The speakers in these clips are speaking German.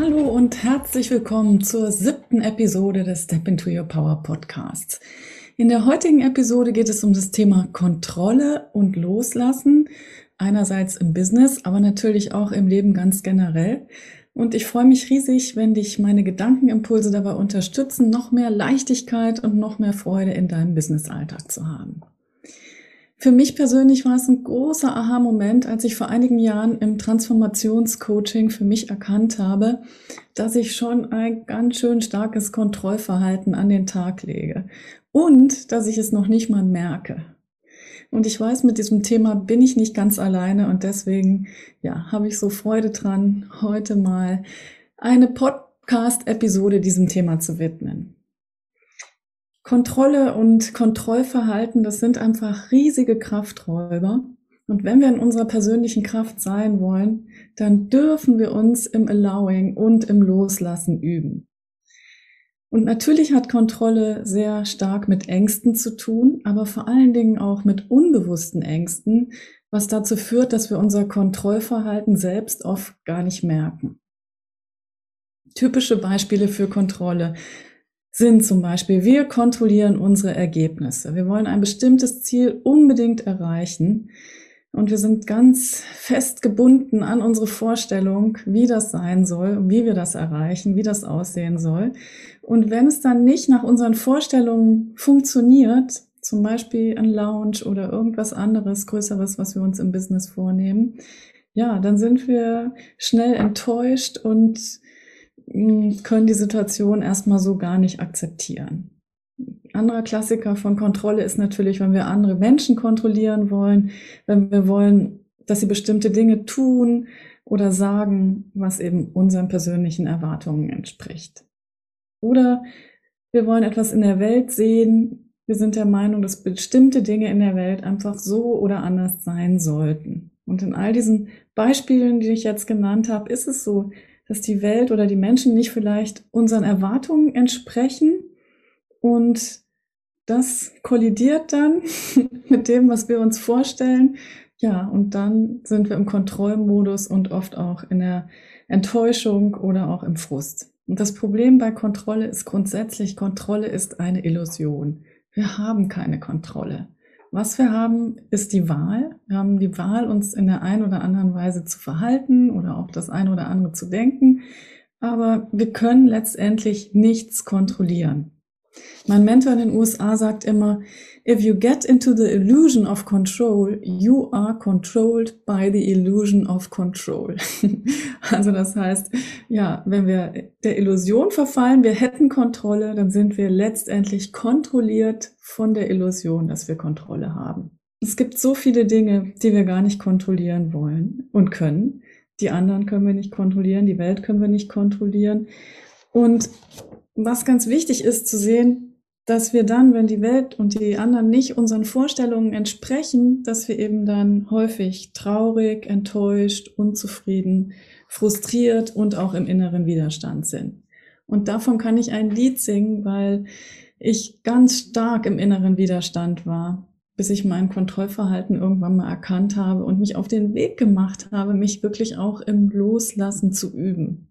Hallo und herzlich willkommen zur siebten Episode des Step into Your Power Podcasts. In der heutigen Episode geht es um das Thema Kontrolle und Loslassen. Einerseits im Business, aber natürlich auch im Leben ganz generell. Und ich freue mich riesig, wenn dich meine Gedankenimpulse dabei unterstützen, noch mehr Leichtigkeit und noch mehr Freude in deinem Businessalltag zu haben. Für mich persönlich war es ein großer Aha-Moment, als ich vor einigen Jahren im Transformationscoaching für mich erkannt habe, dass ich schon ein ganz schön starkes Kontrollverhalten an den Tag lege und dass ich es noch nicht mal merke. Und ich weiß, mit diesem Thema bin ich nicht ganz alleine und deswegen, ja, habe ich so Freude dran, heute mal eine Podcast-Episode diesem Thema zu widmen. Kontrolle und Kontrollverhalten, das sind einfach riesige Krafträuber. Und wenn wir in unserer persönlichen Kraft sein wollen, dann dürfen wir uns im Allowing und im Loslassen üben. Und natürlich hat Kontrolle sehr stark mit Ängsten zu tun, aber vor allen Dingen auch mit unbewussten Ängsten, was dazu führt, dass wir unser Kontrollverhalten selbst oft gar nicht merken. Typische Beispiele für Kontrolle sind zum Beispiel, wir kontrollieren unsere Ergebnisse. Wir wollen ein bestimmtes Ziel unbedingt erreichen und wir sind ganz fest gebunden an unsere Vorstellung, wie das sein soll, wie wir das erreichen, wie das aussehen soll. Und wenn es dann nicht nach unseren Vorstellungen funktioniert, zum Beispiel ein Lounge oder irgendwas anderes, Größeres, was wir uns im Business vornehmen, ja, dann sind wir schnell enttäuscht und können die Situation erstmal so gar nicht akzeptieren. Anderer Klassiker von Kontrolle ist natürlich, wenn wir andere Menschen kontrollieren wollen, wenn wir wollen, dass sie bestimmte Dinge tun oder sagen, was eben unseren persönlichen Erwartungen entspricht. Oder wir wollen etwas in der Welt sehen. Wir sind der Meinung, dass bestimmte Dinge in der Welt einfach so oder anders sein sollten. Und in all diesen Beispielen, die ich jetzt genannt habe, ist es so, dass die Welt oder die Menschen nicht vielleicht unseren Erwartungen entsprechen und das kollidiert dann mit dem, was wir uns vorstellen. Ja, und dann sind wir im Kontrollmodus und oft auch in der Enttäuschung oder auch im Frust. Und das Problem bei Kontrolle ist grundsätzlich, Kontrolle ist eine Illusion. Wir haben keine Kontrolle. Was wir haben, ist die Wahl. Wir haben die Wahl, uns in der einen oder anderen Weise zu verhalten oder auch das eine oder andere zu denken. Aber wir können letztendlich nichts kontrollieren. Mein Mentor in den USA sagt immer, if you get into the illusion of control, you are controlled by the illusion of control. also das heißt, ja, wenn wir der Illusion verfallen, wir hätten Kontrolle, dann sind wir letztendlich kontrolliert von der Illusion, dass wir Kontrolle haben. Es gibt so viele Dinge, die wir gar nicht kontrollieren wollen und können. Die anderen können wir nicht kontrollieren, die Welt können wir nicht kontrollieren. Und was ganz wichtig ist zu sehen, dass wir dann, wenn die Welt und die anderen nicht unseren Vorstellungen entsprechen, dass wir eben dann häufig traurig, enttäuscht, unzufrieden, frustriert und auch im inneren Widerstand sind. Und davon kann ich ein Lied singen, weil ich ganz stark im inneren Widerstand war, bis ich mein Kontrollverhalten irgendwann mal erkannt habe und mich auf den Weg gemacht habe, mich wirklich auch im Loslassen zu üben.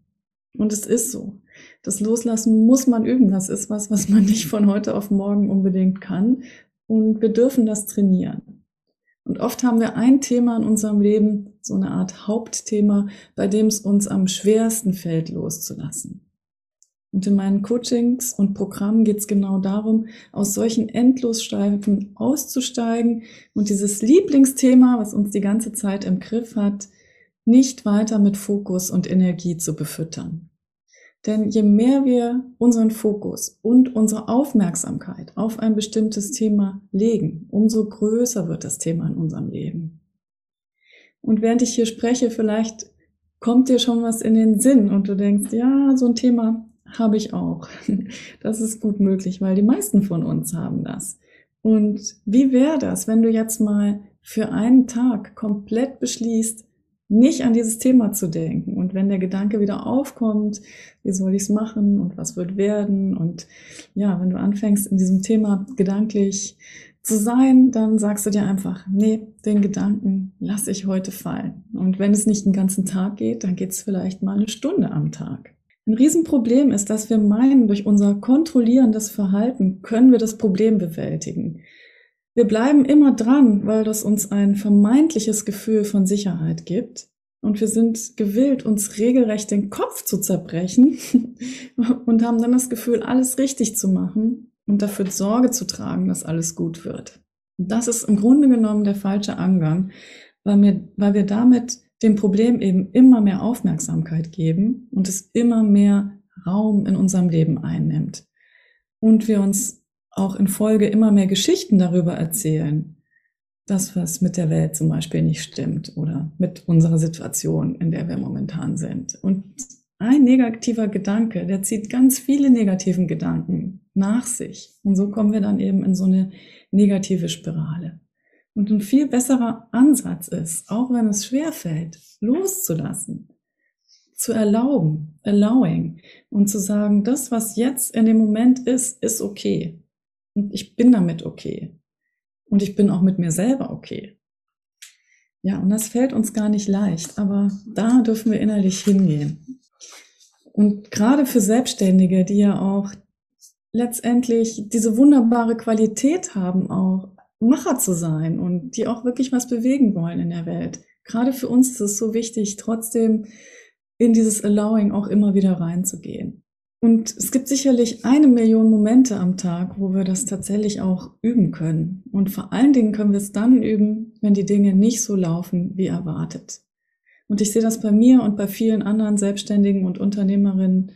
Und es ist so. Das Loslassen muss man üben. Das ist was, was man nicht von heute auf morgen unbedingt kann. Und wir dürfen das trainieren. Und oft haben wir ein Thema in unserem Leben, so eine Art Hauptthema, bei dem es uns am schwersten fällt, loszulassen. Und in meinen Coachings und Programmen geht es genau darum, aus solchen Endlosschleifen auszusteigen und dieses Lieblingsthema, was uns die ganze Zeit im Griff hat, nicht weiter mit Fokus und Energie zu befüttern. Denn je mehr wir unseren Fokus und unsere Aufmerksamkeit auf ein bestimmtes Thema legen, umso größer wird das Thema in unserem Leben. Und während ich hier spreche, vielleicht kommt dir schon was in den Sinn und du denkst, ja, so ein Thema habe ich auch. Das ist gut möglich, weil die meisten von uns haben das. Und wie wäre das, wenn du jetzt mal für einen Tag komplett beschließt, nicht an dieses Thema zu denken. Und wenn der Gedanke wieder aufkommt, wie soll ich es machen und was wird werden? Und ja, wenn du anfängst, in diesem Thema gedanklich zu sein, dann sagst du dir einfach, nee, den Gedanken lasse ich heute fallen. Und wenn es nicht den ganzen Tag geht, dann geht es vielleicht mal eine Stunde am Tag. Ein Riesenproblem ist, dass wir meinen, durch unser kontrollierendes Verhalten können wir das Problem bewältigen. Wir bleiben immer dran, weil das uns ein vermeintliches Gefühl von Sicherheit gibt. Und wir sind gewillt, uns regelrecht den Kopf zu zerbrechen und haben dann das Gefühl, alles richtig zu machen und dafür Sorge zu tragen, dass alles gut wird. Und das ist im Grunde genommen der falsche Angang, weil wir, weil wir damit dem Problem eben immer mehr Aufmerksamkeit geben und es immer mehr Raum in unserem Leben einnimmt. Und wir uns auch in Folge immer mehr Geschichten darüber erzählen, dass was mit der Welt zum Beispiel nicht stimmt oder mit unserer Situation, in der wir momentan sind. Und ein negativer Gedanke, der zieht ganz viele negativen Gedanken nach sich. Und so kommen wir dann eben in so eine negative Spirale. Und ein viel besserer Ansatz ist, auch wenn es schwer fällt, loszulassen, zu erlauben, allowing und zu sagen, das, was jetzt in dem Moment ist, ist okay. Und ich bin damit okay. Und ich bin auch mit mir selber okay. Ja, und das fällt uns gar nicht leicht, aber da dürfen wir innerlich hingehen. Und gerade für Selbstständige, die ja auch letztendlich diese wunderbare Qualität haben, auch Macher zu sein und die auch wirklich was bewegen wollen in der Welt. Gerade für uns ist es so wichtig, trotzdem in dieses Allowing auch immer wieder reinzugehen. Und es gibt sicherlich eine Million Momente am Tag, wo wir das tatsächlich auch üben können. Und vor allen Dingen können wir es dann üben, wenn die Dinge nicht so laufen wie erwartet. Und ich sehe das bei mir und bei vielen anderen Selbstständigen und Unternehmerinnen,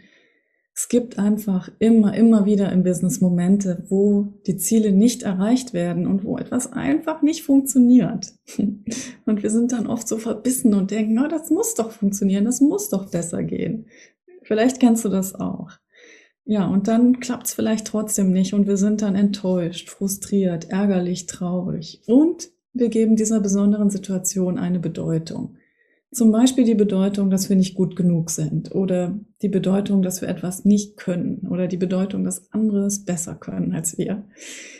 es gibt einfach immer, immer wieder im Business Momente, wo die Ziele nicht erreicht werden und wo etwas einfach nicht funktioniert. Und wir sind dann oft so verbissen und denken, oh, das muss doch funktionieren, das muss doch besser gehen. Vielleicht kennst du das auch. Ja, und dann klappt es vielleicht trotzdem nicht und wir sind dann enttäuscht, frustriert, ärgerlich, traurig und wir geben dieser besonderen Situation eine Bedeutung. Zum Beispiel die Bedeutung, dass wir nicht gut genug sind oder die Bedeutung, dass wir etwas nicht können oder die Bedeutung, dass andere es besser können als wir.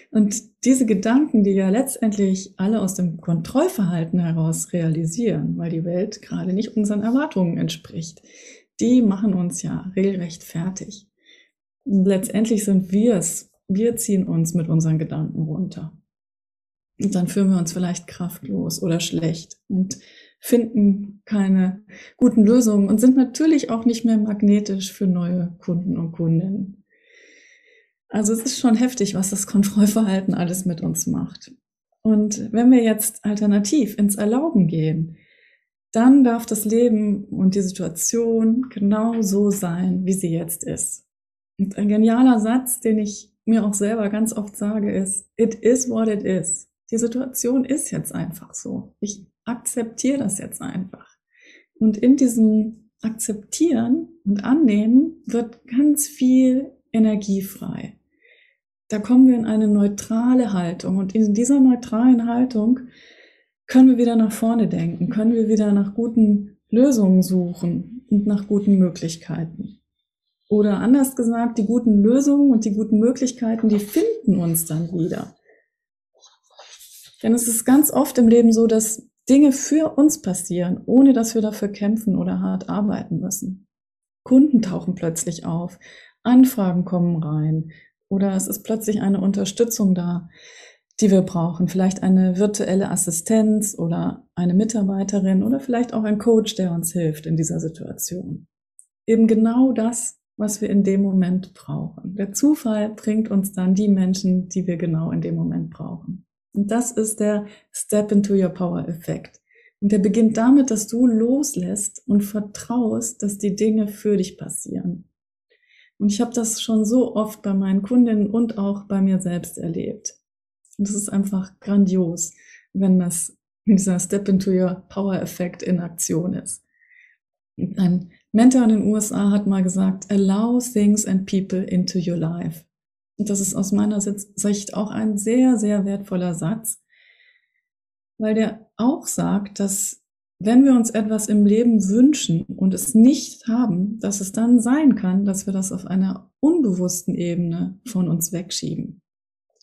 Und diese Gedanken, die ja letztendlich alle aus dem Kontrollverhalten heraus realisieren, weil die Welt gerade nicht unseren Erwartungen entspricht, die machen uns ja regelrecht fertig. Und letztendlich sind wir es, wir ziehen uns mit unseren Gedanken runter. Und dann fühlen wir uns vielleicht kraftlos oder schlecht und finden keine guten Lösungen und sind natürlich auch nicht mehr magnetisch für neue Kunden und Kundinnen. Also es ist schon heftig, was das Kontrollverhalten alles mit uns macht. Und wenn wir jetzt alternativ ins Erlauben gehen, dann darf das Leben und die Situation genau so sein, wie sie jetzt ist. Und ein genialer Satz, den ich mir auch selber ganz oft sage, ist, it is what it is. Die Situation ist jetzt einfach so. Ich akzeptiere das jetzt einfach. Und in diesem Akzeptieren und Annehmen wird ganz viel Energie frei. Da kommen wir in eine neutrale Haltung. Und in dieser neutralen Haltung können wir wieder nach vorne denken, können wir wieder nach guten Lösungen suchen und nach guten Möglichkeiten. Oder anders gesagt, die guten Lösungen und die guten Möglichkeiten, die finden uns dann wieder. Denn es ist ganz oft im Leben so, dass Dinge für uns passieren, ohne dass wir dafür kämpfen oder hart arbeiten müssen. Kunden tauchen plötzlich auf, Anfragen kommen rein oder es ist plötzlich eine Unterstützung da die wir brauchen. Vielleicht eine virtuelle Assistenz oder eine Mitarbeiterin oder vielleicht auch ein Coach, der uns hilft in dieser Situation. Eben genau das, was wir in dem Moment brauchen. Der Zufall bringt uns dann die Menschen, die wir genau in dem Moment brauchen. Und das ist der Step into Your Power Effekt. Und der beginnt damit, dass du loslässt und vertraust, dass die Dinge für dich passieren. Und ich habe das schon so oft bei meinen Kundinnen und auch bei mir selbst erlebt. Und das ist einfach grandios, wenn das dieser Step into Your Power Effekt in Aktion ist. Ein Mentor in den USA hat mal gesagt, allow things and people into your life. Und das ist aus meiner Sicht auch ein sehr, sehr wertvoller Satz, weil der auch sagt, dass wenn wir uns etwas im Leben wünschen und es nicht haben, dass es dann sein kann, dass wir das auf einer unbewussten Ebene von uns wegschieben.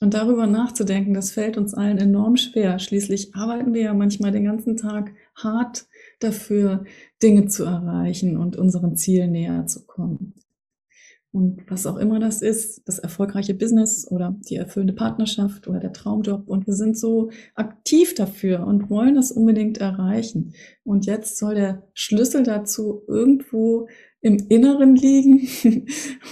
Und darüber nachzudenken, das fällt uns allen enorm schwer. Schließlich arbeiten wir ja manchmal den ganzen Tag hart dafür, Dinge zu erreichen und unseren Zielen näher zu kommen. Und was auch immer das ist, das erfolgreiche Business oder die erfüllende Partnerschaft oder der Traumjob. Und wir sind so aktiv dafür und wollen das unbedingt erreichen. Und jetzt soll der Schlüssel dazu irgendwo im Inneren liegen.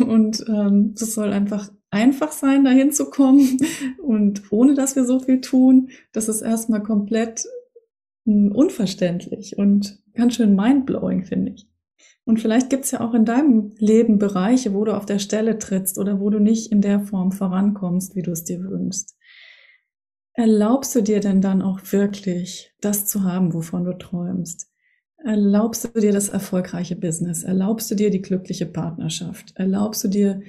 und ähm, das soll einfach einfach sein, dahin zu kommen. Und ohne dass wir so viel tun, das ist erstmal komplett hm, unverständlich und ganz schön mindblowing, finde ich. Und vielleicht gibt es ja auch in deinem Leben Bereiche, wo du auf der Stelle trittst oder wo du nicht in der Form vorankommst, wie du es dir wünschst. Erlaubst du dir denn dann auch wirklich das zu haben, wovon du träumst? Erlaubst du dir das erfolgreiche Business? Erlaubst du dir die glückliche Partnerschaft? Erlaubst du dir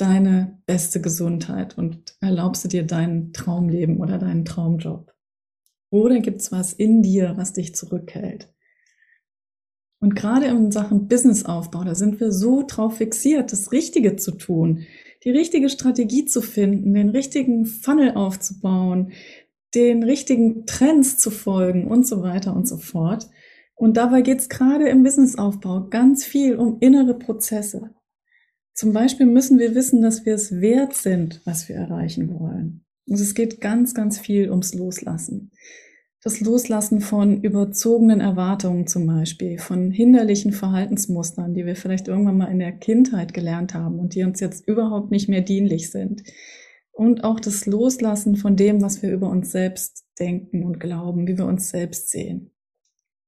deine beste Gesundheit und erlaubst du dir dein Traumleben oder deinen Traumjob? Oder gibt's was in dir, was dich zurückhält? Und gerade in Sachen Businessaufbau, da sind wir so drauf fixiert, das Richtige zu tun, die richtige Strategie zu finden, den richtigen Funnel aufzubauen, den richtigen Trends zu folgen und so weiter und so fort. Und dabei geht es gerade im Businessaufbau ganz viel um innere Prozesse. Zum Beispiel müssen wir wissen, dass wir es wert sind, was wir erreichen wollen. Und es geht ganz, ganz viel ums Loslassen. Das Loslassen von überzogenen Erwartungen zum Beispiel, von hinderlichen Verhaltensmustern, die wir vielleicht irgendwann mal in der Kindheit gelernt haben und die uns jetzt überhaupt nicht mehr dienlich sind. Und auch das Loslassen von dem, was wir über uns selbst denken und glauben, wie wir uns selbst sehen.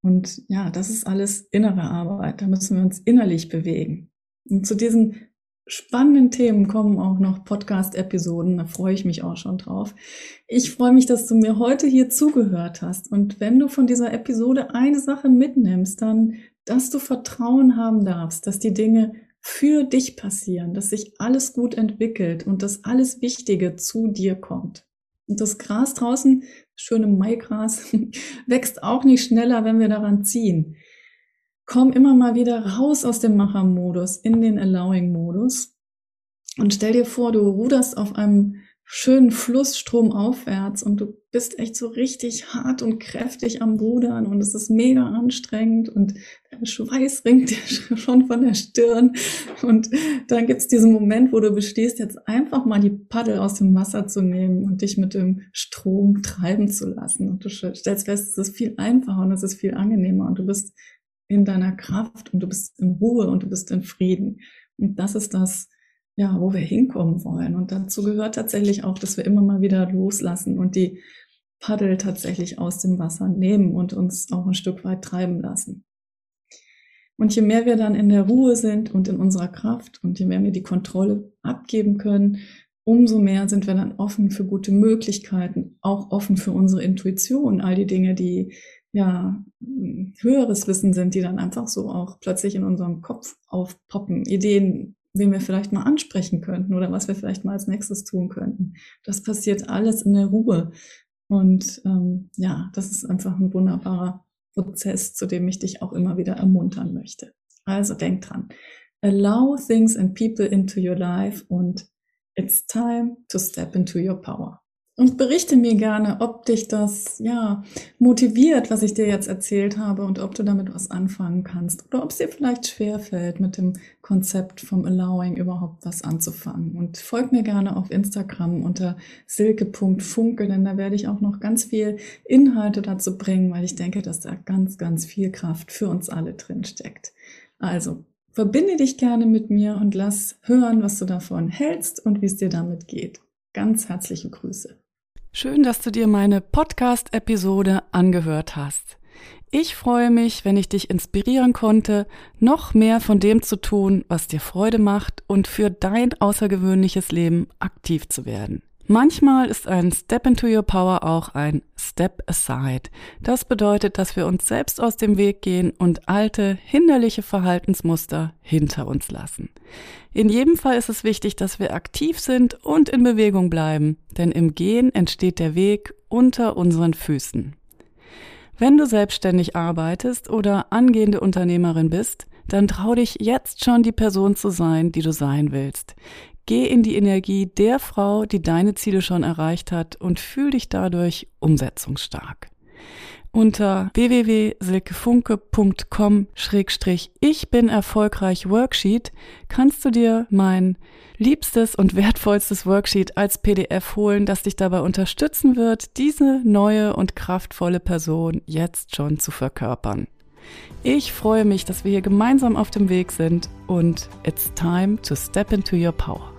Und ja, das ist alles innere Arbeit. Da müssen wir uns innerlich bewegen. Und zu diesen spannenden Themen kommen auch noch Podcast-Episoden. Da freue ich mich auch schon drauf. Ich freue mich, dass du mir heute hier zugehört hast. Und wenn du von dieser Episode eine Sache mitnimmst, dann, dass du Vertrauen haben darfst, dass die Dinge für dich passieren, dass sich alles gut entwickelt und dass alles Wichtige zu dir kommt. Und das Gras draußen, schöne Maigras, wächst auch nicht schneller, wenn wir daran ziehen komm immer mal wieder raus aus dem Macher-Modus in den Allowing-Modus. Und stell dir vor, du ruderst auf einem schönen Fluss stromaufwärts und du bist echt so richtig hart und kräftig am Rudern und es ist mega anstrengend und der Schweiß ringt dir schon von der Stirn. Und dann gibt's diesen Moment, wo du bestehst, jetzt einfach mal die Paddel aus dem Wasser zu nehmen und dich mit dem Strom treiben zu lassen. Und du stellst fest, es ist viel einfacher und es ist viel angenehmer und du bist in deiner Kraft und du bist in Ruhe und du bist in Frieden. Und das ist das, ja, wo wir hinkommen wollen. Und dazu gehört tatsächlich auch, dass wir immer mal wieder loslassen und die Paddel tatsächlich aus dem Wasser nehmen und uns auch ein Stück weit treiben lassen. Und je mehr wir dann in der Ruhe sind und in unserer Kraft und je mehr wir die Kontrolle abgeben können, umso mehr sind wir dann offen für gute Möglichkeiten, auch offen für unsere Intuition, all die Dinge, die ja, höheres Wissen sind, die dann einfach so auch plötzlich in unserem Kopf aufpoppen. Ideen, wen wir vielleicht mal ansprechen könnten oder was wir vielleicht mal als nächstes tun könnten. Das passiert alles in der Ruhe. Und ähm, ja, das ist einfach ein wunderbarer Prozess, zu dem ich dich auch immer wieder ermuntern möchte. Also denk dran. Allow things and people into your life und it's time to step into your power. Und berichte mir gerne, ob dich das ja motiviert, was ich dir jetzt erzählt habe und ob du damit was anfangen kannst oder ob es dir vielleicht schwer fällt, mit dem Konzept vom Allowing überhaupt was anzufangen. Und folg mir gerne auf Instagram unter silke.funke, denn da werde ich auch noch ganz viel Inhalte dazu bringen, weil ich denke, dass da ganz, ganz viel Kraft für uns alle drin steckt. Also verbinde dich gerne mit mir und lass hören, was du davon hältst und wie es dir damit geht. Ganz herzliche Grüße. Schön, dass du dir meine Podcast-Episode angehört hast. Ich freue mich, wenn ich dich inspirieren konnte, noch mehr von dem zu tun, was dir Freude macht und für dein außergewöhnliches Leben aktiv zu werden. Manchmal ist ein Step into Your Power auch ein Step Aside. Das bedeutet, dass wir uns selbst aus dem Weg gehen und alte, hinderliche Verhaltensmuster hinter uns lassen. In jedem Fall ist es wichtig, dass wir aktiv sind und in Bewegung bleiben, denn im Gehen entsteht der Weg unter unseren Füßen. Wenn du selbstständig arbeitest oder angehende Unternehmerin bist, dann trau dich jetzt schon die Person zu sein, die du sein willst. Geh in die Energie der Frau, die deine Ziele schon erreicht hat und fühl dich dadurch umsetzungsstark. Unter www.silkefunke.com-ich bin erfolgreich Worksheet kannst du dir mein liebstes und wertvollstes Worksheet als PDF holen, das dich dabei unterstützen wird, diese neue und kraftvolle Person jetzt schon zu verkörpern. Ich freue mich, dass wir hier gemeinsam auf dem Weg sind und it's time to step into your power.